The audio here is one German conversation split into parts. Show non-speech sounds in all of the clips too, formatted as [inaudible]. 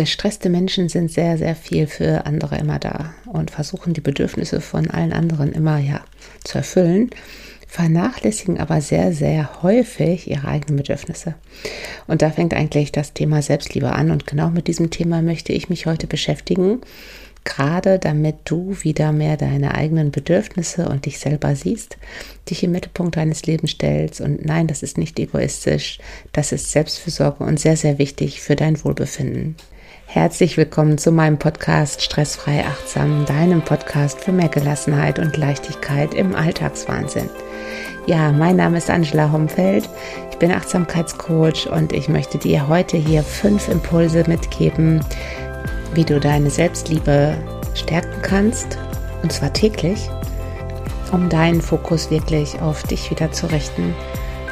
Gestresste Menschen sind sehr, sehr viel für andere immer da und versuchen die Bedürfnisse von allen anderen immer ja zu erfüllen, vernachlässigen aber sehr, sehr häufig ihre eigenen Bedürfnisse. Und da fängt eigentlich das Thema Selbstliebe an und genau mit diesem Thema möchte ich mich heute beschäftigen gerade damit du wieder mehr deine eigenen Bedürfnisse und dich selber siehst, dich im Mittelpunkt deines Lebens stellst. Und nein, das ist nicht egoistisch, das ist Selbstfürsorge und sehr, sehr wichtig für dein Wohlbefinden. Herzlich willkommen zu meinem Podcast Stressfrei Achtsam, deinem Podcast für mehr Gelassenheit und Leichtigkeit im Alltagswahnsinn. Ja, mein Name ist Angela Homfeld. Ich bin Achtsamkeitscoach und ich möchte dir heute hier fünf Impulse mitgeben, wie du deine Selbstliebe stärken kannst, und zwar täglich, um deinen Fokus wirklich auf dich wieder zu richten,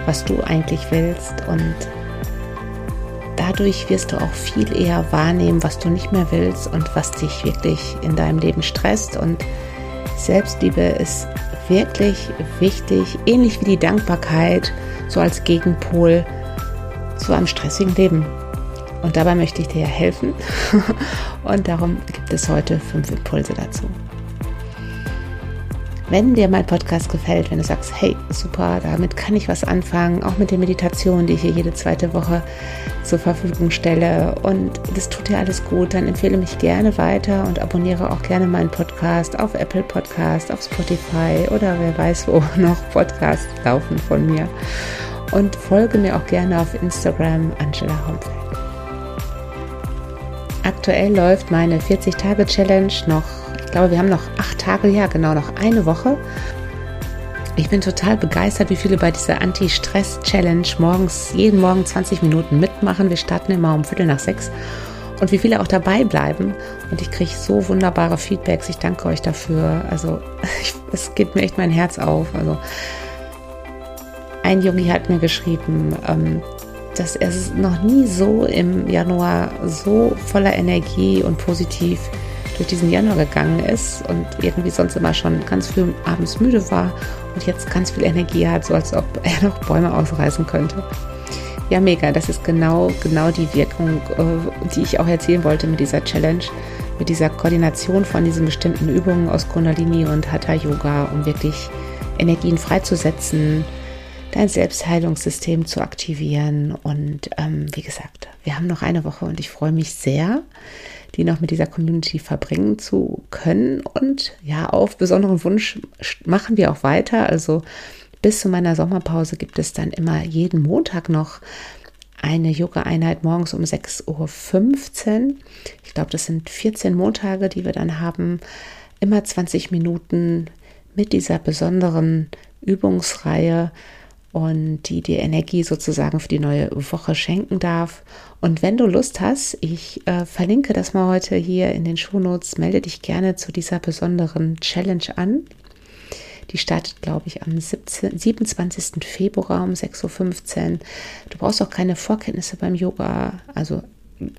was du eigentlich willst und dadurch wirst du auch viel eher wahrnehmen, was du nicht mehr willst und was dich wirklich in deinem Leben stresst und Selbstliebe ist wirklich wichtig, ähnlich wie die Dankbarkeit, so als Gegenpol zu einem stressigen Leben. Und dabei möchte ich dir helfen. [laughs] Und darum gibt es heute fünf Impulse dazu. Wenn dir mein Podcast gefällt, wenn du sagst, hey, super, damit kann ich was anfangen, auch mit der Meditation, die ich hier jede zweite Woche zur Verfügung stelle und das tut dir alles gut, dann empfehle mich gerne weiter und abonniere auch gerne meinen Podcast auf Apple Podcast, auf Spotify oder wer weiß, wo [laughs] noch Podcasts laufen von mir. Und folge mir auch gerne auf Instagram, Angela Homfeld. Aktuell läuft meine 40-Tage-Challenge noch, ich glaube, wir haben noch acht Tage, ja genau, noch eine Woche. Ich bin total begeistert, wie viele bei dieser Anti-Stress-Challenge morgens, jeden Morgen 20 Minuten mitmachen. Wir starten immer um Viertel nach sechs und wie viele auch dabei bleiben. Und ich kriege so wunderbare Feedbacks. Ich danke euch dafür. Also [laughs] es geht mir echt mein Herz auf. Also ein Junge hat mir geschrieben, ähm, dass er noch nie so im Januar so voller Energie und positiv durch diesen Januar gegangen ist und irgendwie sonst immer schon ganz früh abends müde war und jetzt ganz viel Energie hat, so als ob er noch Bäume ausreißen könnte. Ja, mega. Das ist genau, genau die Wirkung, äh, die ich auch erzielen wollte mit dieser Challenge, mit dieser Koordination von diesen bestimmten Übungen aus Kundalini und Hatha Yoga, um wirklich Energien freizusetzen, dein Selbstheilungssystem zu aktivieren. Und ähm, wie gesagt, wir haben noch eine Woche und ich freue mich sehr, die noch mit dieser Community verbringen zu können. Und ja, auf besonderen Wunsch machen wir auch weiter. Also bis zu meiner Sommerpause gibt es dann immer jeden Montag noch eine Yoga-Einheit morgens um 6.15 Uhr. Ich glaube, das sind 14 Montage, die wir dann haben. Immer 20 Minuten mit dieser besonderen Übungsreihe und die dir Energie sozusagen für die neue Woche schenken darf. Und wenn du Lust hast, ich äh, verlinke das mal heute hier in den Shownotes, melde dich gerne zu dieser besonderen Challenge an. Die startet, glaube ich, am 17, 27. Februar um 6.15 Uhr. Du brauchst auch keine Vorkenntnisse beim Yoga, also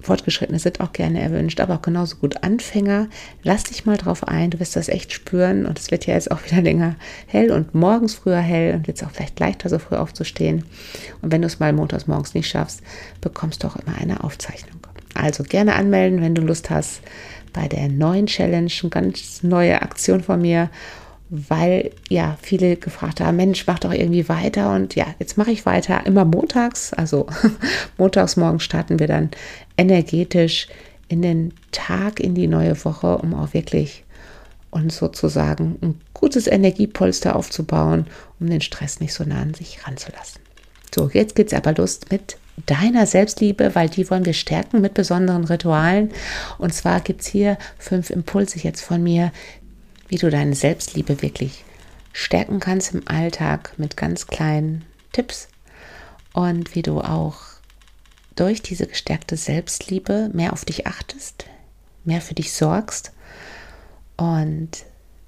Fortgeschrittene sind auch gerne erwünscht, aber auch genauso gut Anfänger. Lass dich mal drauf ein, du wirst das echt spüren und es wird ja jetzt auch wieder länger hell und morgens früher hell und wird es auch vielleicht leichter, so früh aufzustehen. Und wenn du es mal montags morgens nicht schaffst, bekommst du auch immer eine Aufzeichnung. Also gerne anmelden, wenn du Lust hast bei der neuen Challenge, eine ganz neue Aktion von mir weil ja viele gefragt haben, Mensch, mach doch irgendwie weiter und ja, jetzt mache ich weiter, immer montags, also [laughs] montags morgens starten wir dann energetisch in den Tag, in die neue Woche, um auch wirklich uns sozusagen ein gutes Energiepolster aufzubauen, um den Stress nicht so nah an sich ranzulassen. So, jetzt geht es aber los mit deiner Selbstliebe, weil die wollen wir stärken mit besonderen Ritualen. Und zwar gibt es hier fünf Impulse jetzt von mir, wie du deine Selbstliebe wirklich stärken kannst im Alltag mit ganz kleinen Tipps und wie du auch durch diese gestärkte Selbstliebe mehr auf dich achtest, mehr für dich sorgst und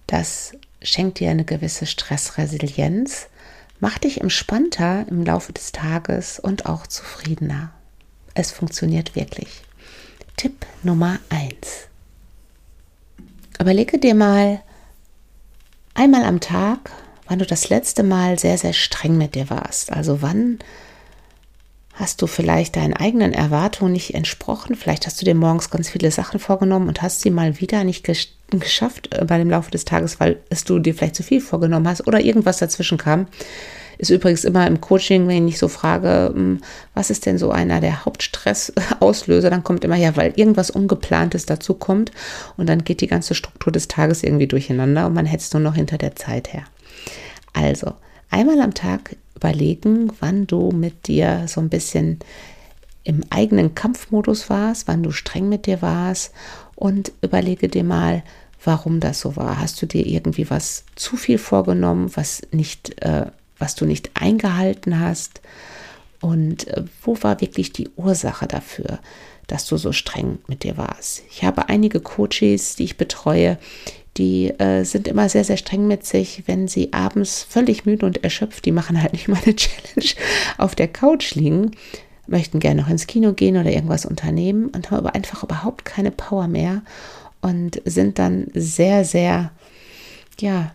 das schenkt dir eine gewisse Stressresilienz, macht dich entspannter im Laufe des Tages und auch zufriedener. Es funktioniert wirklich. Tipp Nummer 1. Überlege dir mal, einmal am Tag, wann du das letzte Mal sehr, sehr streng mit dir warst. Also wann Hast du vielleicht deinen eigenen Erwartungen nicht entsprochen? Vielleicht hast du dir morgens ganz viele Sachen vorgenommen und hast sie mal wieder nicht geschafft äh, bei dem Laufe des Tages, weil es du dir vielleicht zu viel vorgenommen hast oder irgendwas dazwischen kam. Ist übrigens immer im Coaching, wenn ich so frage, hm, was ist denn so einer der Hauptstressauslöser, [laughs] dann kommt immer ja, weil irgendwas Ungeplantes dazu kommt und dann geht die ganze Struktur des Tages irgendwie durcheinander und man hetzt nur noch hinter der Zeit her. Also, einmal am Tag überlegen, wann du mit dir so ein bisschen im eigenen Kampfmodus warst, wann du streng mit dir warst und überlege dir mal, warum das so war. Hast du dir irgendwie was zu viel vorgenommen, was nicht äh, was du nicht eingehalten hast und äh, wo war wirklich die Ursache dafür, dass du so streng mit dir warst. Ich habe einige Coaches, die ich betreue, die äh, sind immer sehr, sehr streng mit sich, wenn sie abends völlig müde und erschöpft, die machen halt nicht mal eine [laughs] Challenge, auf der Couch liegen, möchten gerne noch ins Kino gehen oder irgendwas unternehmen und haben aber einfach überhaupt keine Power mehr und sind dann sehr, sehr, ja,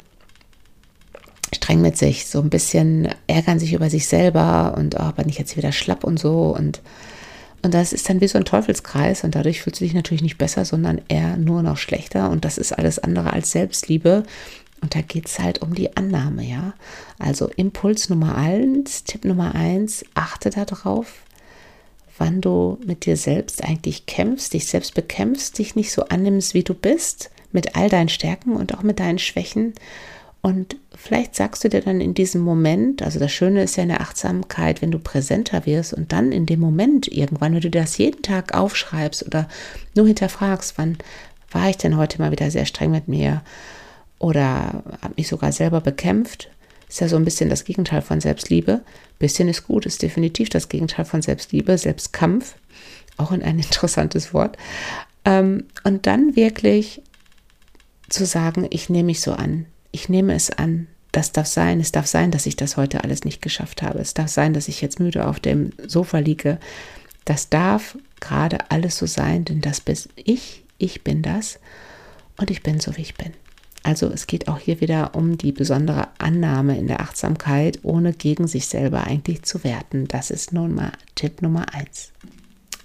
streng mit sich, so ein bisschen ärgern sich über sich selber und oh, bin ich jetzt wieder schlapp und so und und das ist dann wie so ein Teufelskreis und dadurch fühlt du dich natürlich nicht besser, sondern eher nur noch schlechter und das ist alles andere als Selbstliebe. Und da geht es halt um die Annahme, ja. Also Impuls Nummer eins, Tipp Nummer eins, achte darauf, wann du mit dir selbst eigentlich kämpfst, dich selbst bekämpfst, dich nicht so annimmst, wie du bist, mit all deinen Stärken und auch mit deinen Schwächen und vielleicht sagst du dir dann in diesem Moment, also das Schöne ist ja in der Achtsamkeit, wenn du präsenter wirst und dann in dem Moment irgendwann, wenn du das jeden Tag aufschreibst oder nur hinterfragst, wann war ich denn heute mal wieder sehr streng mit mir oder habe mich sogar selber bekämpft, ist ja so ein bisschen das Gegenteil von Selbstliebe. Bisschen ist gut, ist definitiv das Gegenteil von Selbstliebe, Selbstkampf, auch ein interessantes Wort. Ähm, und dann wirklich zu sagen, ich nehme mich so an, ich nehme es an. Das darf sein. Es darf sein, dass ich das heute alles nicht geschafft habe. Es darf sein, dass ich jetzt müde auf dem Sofa liege. Das darf gerade alles so sein, denn das bin ich. Ich bin das. Und ich bin so, wie ich bin. Also es geht auch hier wieder um die besondere Annahme in der Achtsamkeit, ohne gegen sich selber eigentlich zu werten. Das ist nun mal Tipp Nummer eins.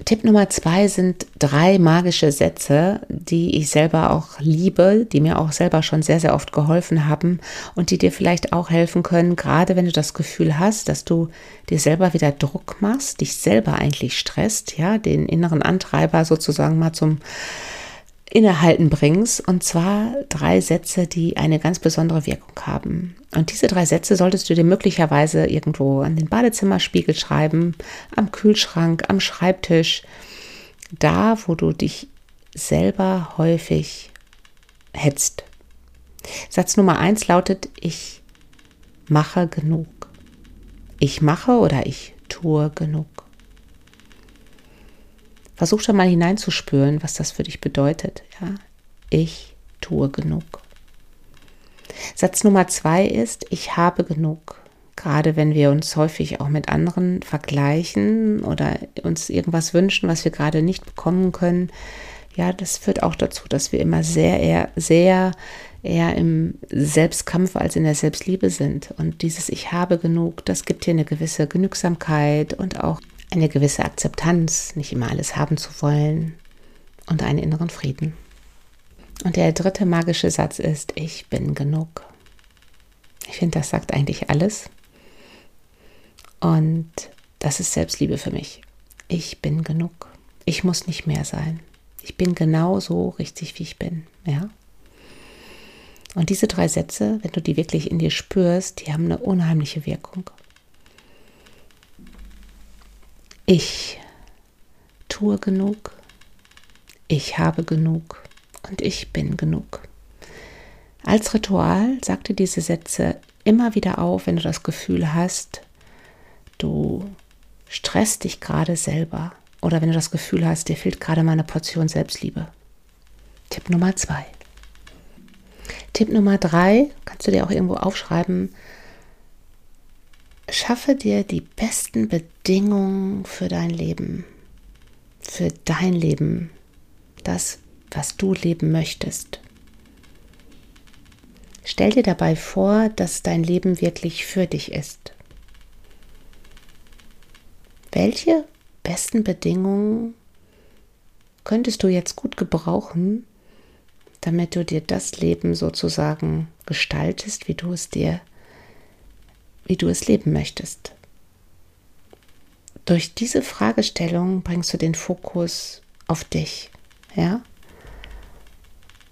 Tipp Nummer zwei sind drei magische Sätze, die ich selber auch liebe, die mir auch selber schon sehr, sehr oft geholfen haben und die dir vielleicht auch helfen können, gerade wenn du das Gefühl hast, dass du dir selber wieder Druck machst, dich selber eigentlich stresst, ja, den inneren Antreiber sozusagen mal zum Innehalten bringst. Und zwar drei Sätze, die eine ganz besondere Wirkung haben. Und diese drei Sätze solltest du dir möglicherweise irgendwo an den Badezimmerspiegel schreiben, am Kühlschrank, am Schreibtisch, da, wo du dich selber häufig hetzt. Satz Nummer eins lautet, ich mache genug. Ich mache oder ich tue genug. Versuch schon mal hineinzuspüren, was das für dich bedeutet. Ja? Ich tue genug. Satz Nummer zwei ist, ich habe genug. Gerade wenn wir uns häufig auch mit anderen vergleichen oder uns irgendwas wünschen, was wir gerade nicht bekommen können, ja, das führt auch dazu, dass wir immer sehr, eher, sehr eher im Selbstkampf als in der Selbstliebe sind. Und dieses Ich habe genug, das gibt dir eine gewisse Genügsamkeit und auch eine gewisse Akzeptanz, nicht immer alles haben zu wollen und einen inneren Frieden. Und der dritte magische Satz ist, ich bin genug. Ich finde, das sagt eigentlich alles. Und das ist Selbstliebe für mich. Ich bin genug. Ich muss nicht mehr sein. Ich bin genau so richtig, wie ich bin. Ja? Und diese drei Sätze, wenn du die wirklich in dir spürst, die haben eine unheimliche Wirkung. Ich tue genug, ich habe genug und ich bin genug. Als Ritual sag dir diese Sätze immer wieder auf, wenn du das Gefühl hast, du stresst dich gerade selber oder wenn du das Gefühl hast, dir fehlt gerade mal eine Portion Selbstliebe. Tipp Nummer zwei. Tipp Nummer drei, kannst du dir auch irgendwo aufschreiben, schaffe dir die besten Bedingungen für dein Leben, für dein Leben, das, was du leben möchtest. Stell dir dabei vor, dass dein Leben wirklich für dich ist. welche besten Bedingungen könntest du jetzt gut gebrauchen, damit du dir das Leben sozusagen gestaltest, wie du es dir, wie du es leben möchtest. Durch diese Fragestellung bringst du den Fokus auf dich, ja?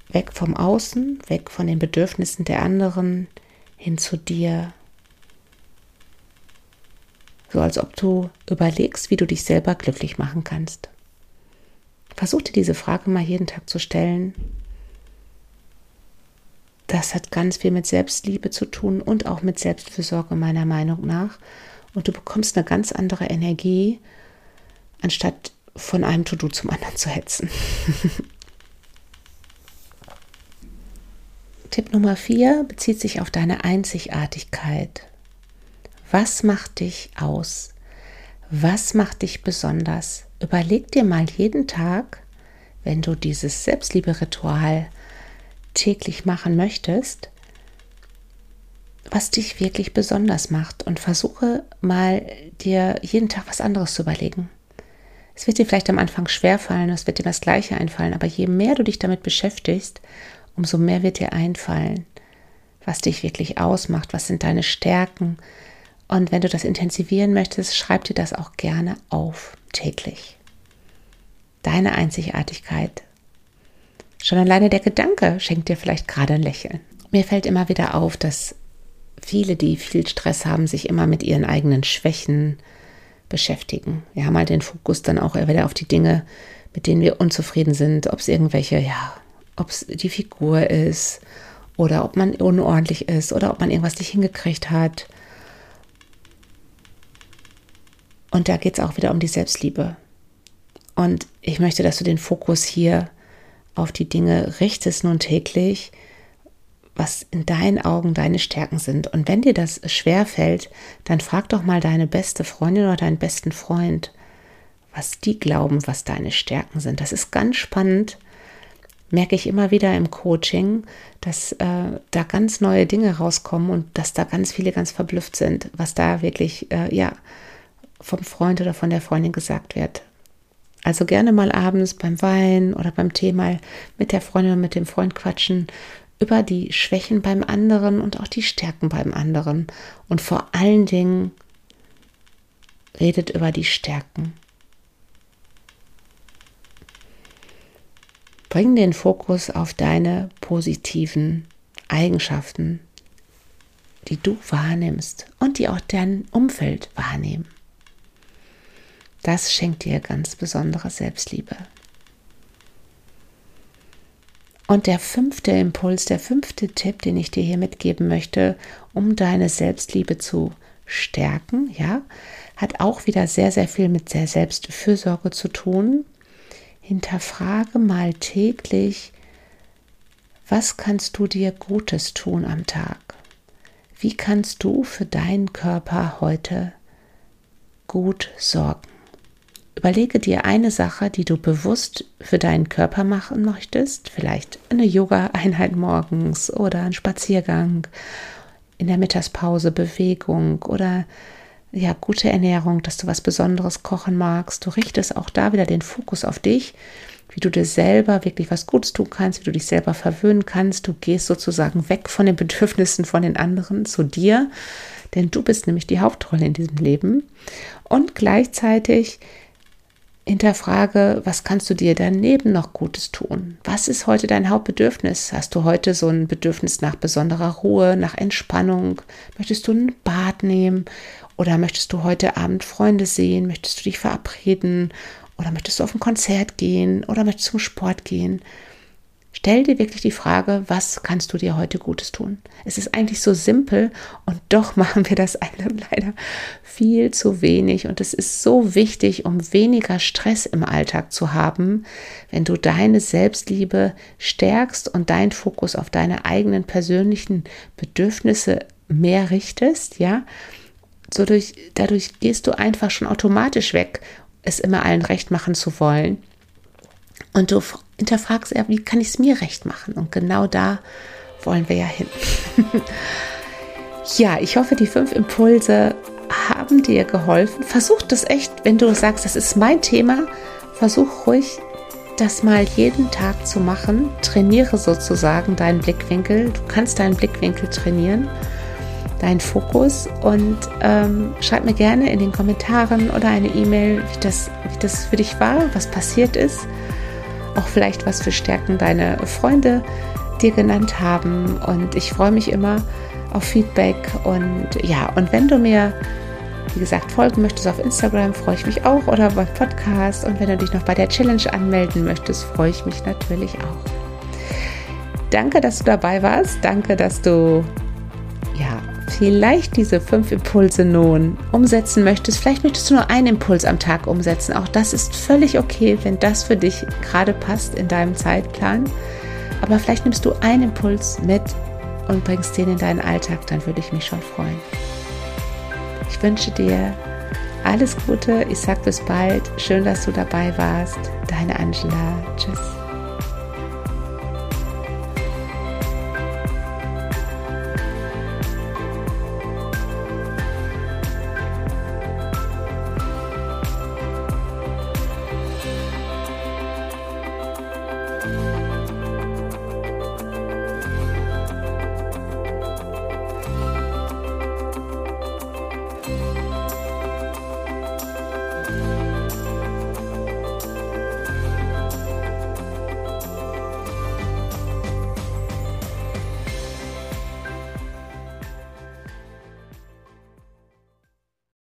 Weg vom Außen, weg von den Bedürfnissen der anderen, hin zu dir. So als ob du überlegst, wie du dich selber glücklich machen kannst. Versuch dir diese Frage mal jeden Tag zu stellen. Das hat ganz viel mit Selbstliebe zu tun und auch mit Selbstfürsorge meiner Meinung nach. Und du bekommst eine ganz andere Energie, anstatt von einem To-Do zum anderen zu hetzen. [laughs] Tipp Nummer vier bezieht sich auf deine Einzigartigkeit. Was macht dich aus? Was macht dich besonders? Überleg dir mal jeden Tag, wenn du dieses Selbstliebe-Ritual täglich machen möchtest, was dich wirklich besonders macht und versuche mal dir jeden Tag was anderes zu überlegen. Es wird dir vielleicht am Anfang schwerfallen, es wird dir das Gleiche einfallen, aber je mehr du dich damit beschäftigst, umso mehr wird dir einfallen, was dich wirklich ausmacht, was sind deine Stärken, und wenn du das intensivieren möchtest, schreib dir das auch gerne auf, täglich. Deine Einzigartigkeit. Schon alleine der Gedanke schenkt dir vielleicht gerade ein Lächeln. Mir fällt immer wieder auf, dass viele, die viel Stress haben, sich immer mit ihren eigenen Schwächen beschäftigen. Wir haben halt den Fokus dann auch wieder auf die Dinge, mit denen wir unzufrieden sind, ob es irgendwelche, ja, ob es die Figur ist oder ob man unordentlich ist oder ob man irgendwas nicht hingekriegt hat Und da geht es auch wieder um die Selbstliebe. Und ich möchte, dass du den Fokus hier auf die Dinge richtest nun täglich, was in deinen Augen deine Stärken sind. Und wenn dir das schwer fällt, dann frag doch mal deine beste Freundin oder deinen besten Freund, was die glauben, was deine Stärken sind. Das ist ganz spannend. Merke ich immer wieder im Coaching, dass äh, da ganz neue Dinge rauskommen und dass da ganz viele ganz verblüfft sind, was da wirklich, äh, ja, vom Freund oder von der Freundin gesagt wird. Also gerne mal abends beim Wein oder beim Tee mal mit der Freundin oder mit dem Freund quatschen über die Schwächen beim anderen und auch die Stärken beim anderen. Und vor allen Dingen redet über die Stärken. Bring den Fokus auf deine positiven Eigenschaften, die du wahrnimmst und die auch dein Umfeld wahrnehmen. Das schenkt dir ganz besondere Selbstliebe. Und der fünfte Impuls, der fünfte Tipp, den ich dir hier mitgeben möchte, um deine Selbstliebe zu stärken, ja, hat auch wieder sehr, sehr viel mit der Selbstfürsorge zu tun. Hinterfrage mal täglich, was kannst du dir Gutes tun am Tag? Wie kannst du für deinen Körper heute gut sorgen? Überlege dir eine Sache, die du bewusst für deinen Körper machen möchtest. Vielleicht eine Yoga-Einheit morgens oder ein Spaziergang, in der Mittagspause Bewegung oder ja, gute Ernährung, dass du was Besonderes kochen magst. Du richtest auch da wieder den Fokus auf dich, wie du dir selber wirklich was Gutes tun kannst, wie du dich selber verwöhnen kannst. Du gehst sozusagen weg von den Bedürfnissen von den anderen zu dir, denn du bist nämlich die Hauptrolle in diesem Leben. Und gleichzeitig hinterfrage, was kannst du dir daneben noch Gutes tun? Was ist heute dein Hauptbedürfnis? Hast du heute so ein Bedürfnis nach besonderer Ruhe, nach Entspannung? Möchtest du ein Bad nehmen? Oder möchtest du heute Abend Freunde sehen? Möchtest du dich verabreden? Oder möchtest du auf ein Konzert gehen? Oder möchtest du zum Sport gehen? Stell dir wirklich die Frage, was kannst du dir heute Gutes tun? Es ist eigentlich so simpel und doch [laughs] machen wir das alle leider viel zu wenig. Und es ist so wichtig, um weniger Stress im Alltag zu haben, wenn du deine Selbstliebe stärkst und deinen Fokus auf deine eigenen persönlichen Bedürfnisse mehr richtest, ja. So durch, dadurch gehst du einfach schon automatisch weg, es immer allen recht machen zu wollen und du hinterfragst eher, wie kann ich es mir recht machen? Und genau da wollen wir ja hin. [laughs] ja, ich hoffe, die fünf Impulse haben dir geholfen. Versuch das echt, wenn du sagst, das ist mein Thema, versuch ruhig das mal jeden Tag zu machen. Trainiere sozusagen deinen Blickwinkel. Du kannst deinen Blickwinkel trainieren, deinen Fokus und ähm, schreib mir gerne in den Kommentaren oder eine E-Mail, wie das, wie das für dich war, was passiert ist. Auch vielleicht, was für Stärken deine Freunde dir genannt haben. Und ich freue mich immer auf Feedback. Und ja, und wenn du mir wie gesagt, folgen möchtest auf Instagram, freue ich mich auch oder beim Podcast. Und wenn du dich noch bei der Challenge anmelden möchtest, freue ich mich natürlich auch. Danke, dass du dabei warst. Danke, dass du vielleicht diese fünf Impulse nun umsetzen möchtest. Vielleicht möchtest du nur einen Impuls am Tag umsetzen. Auch das ist völlig okay, wenn das für dich gerade passt in deinem Zeitplan. Aber vielleicht nimmst du einen Impuls mit und bringst den in deinen Alltag, dann würde ich mich schon freuen. Ich wünsche dir alles Gute. Ich sage bis bald. Schön, dass du dabei warst. Deine Angela. Tschüss.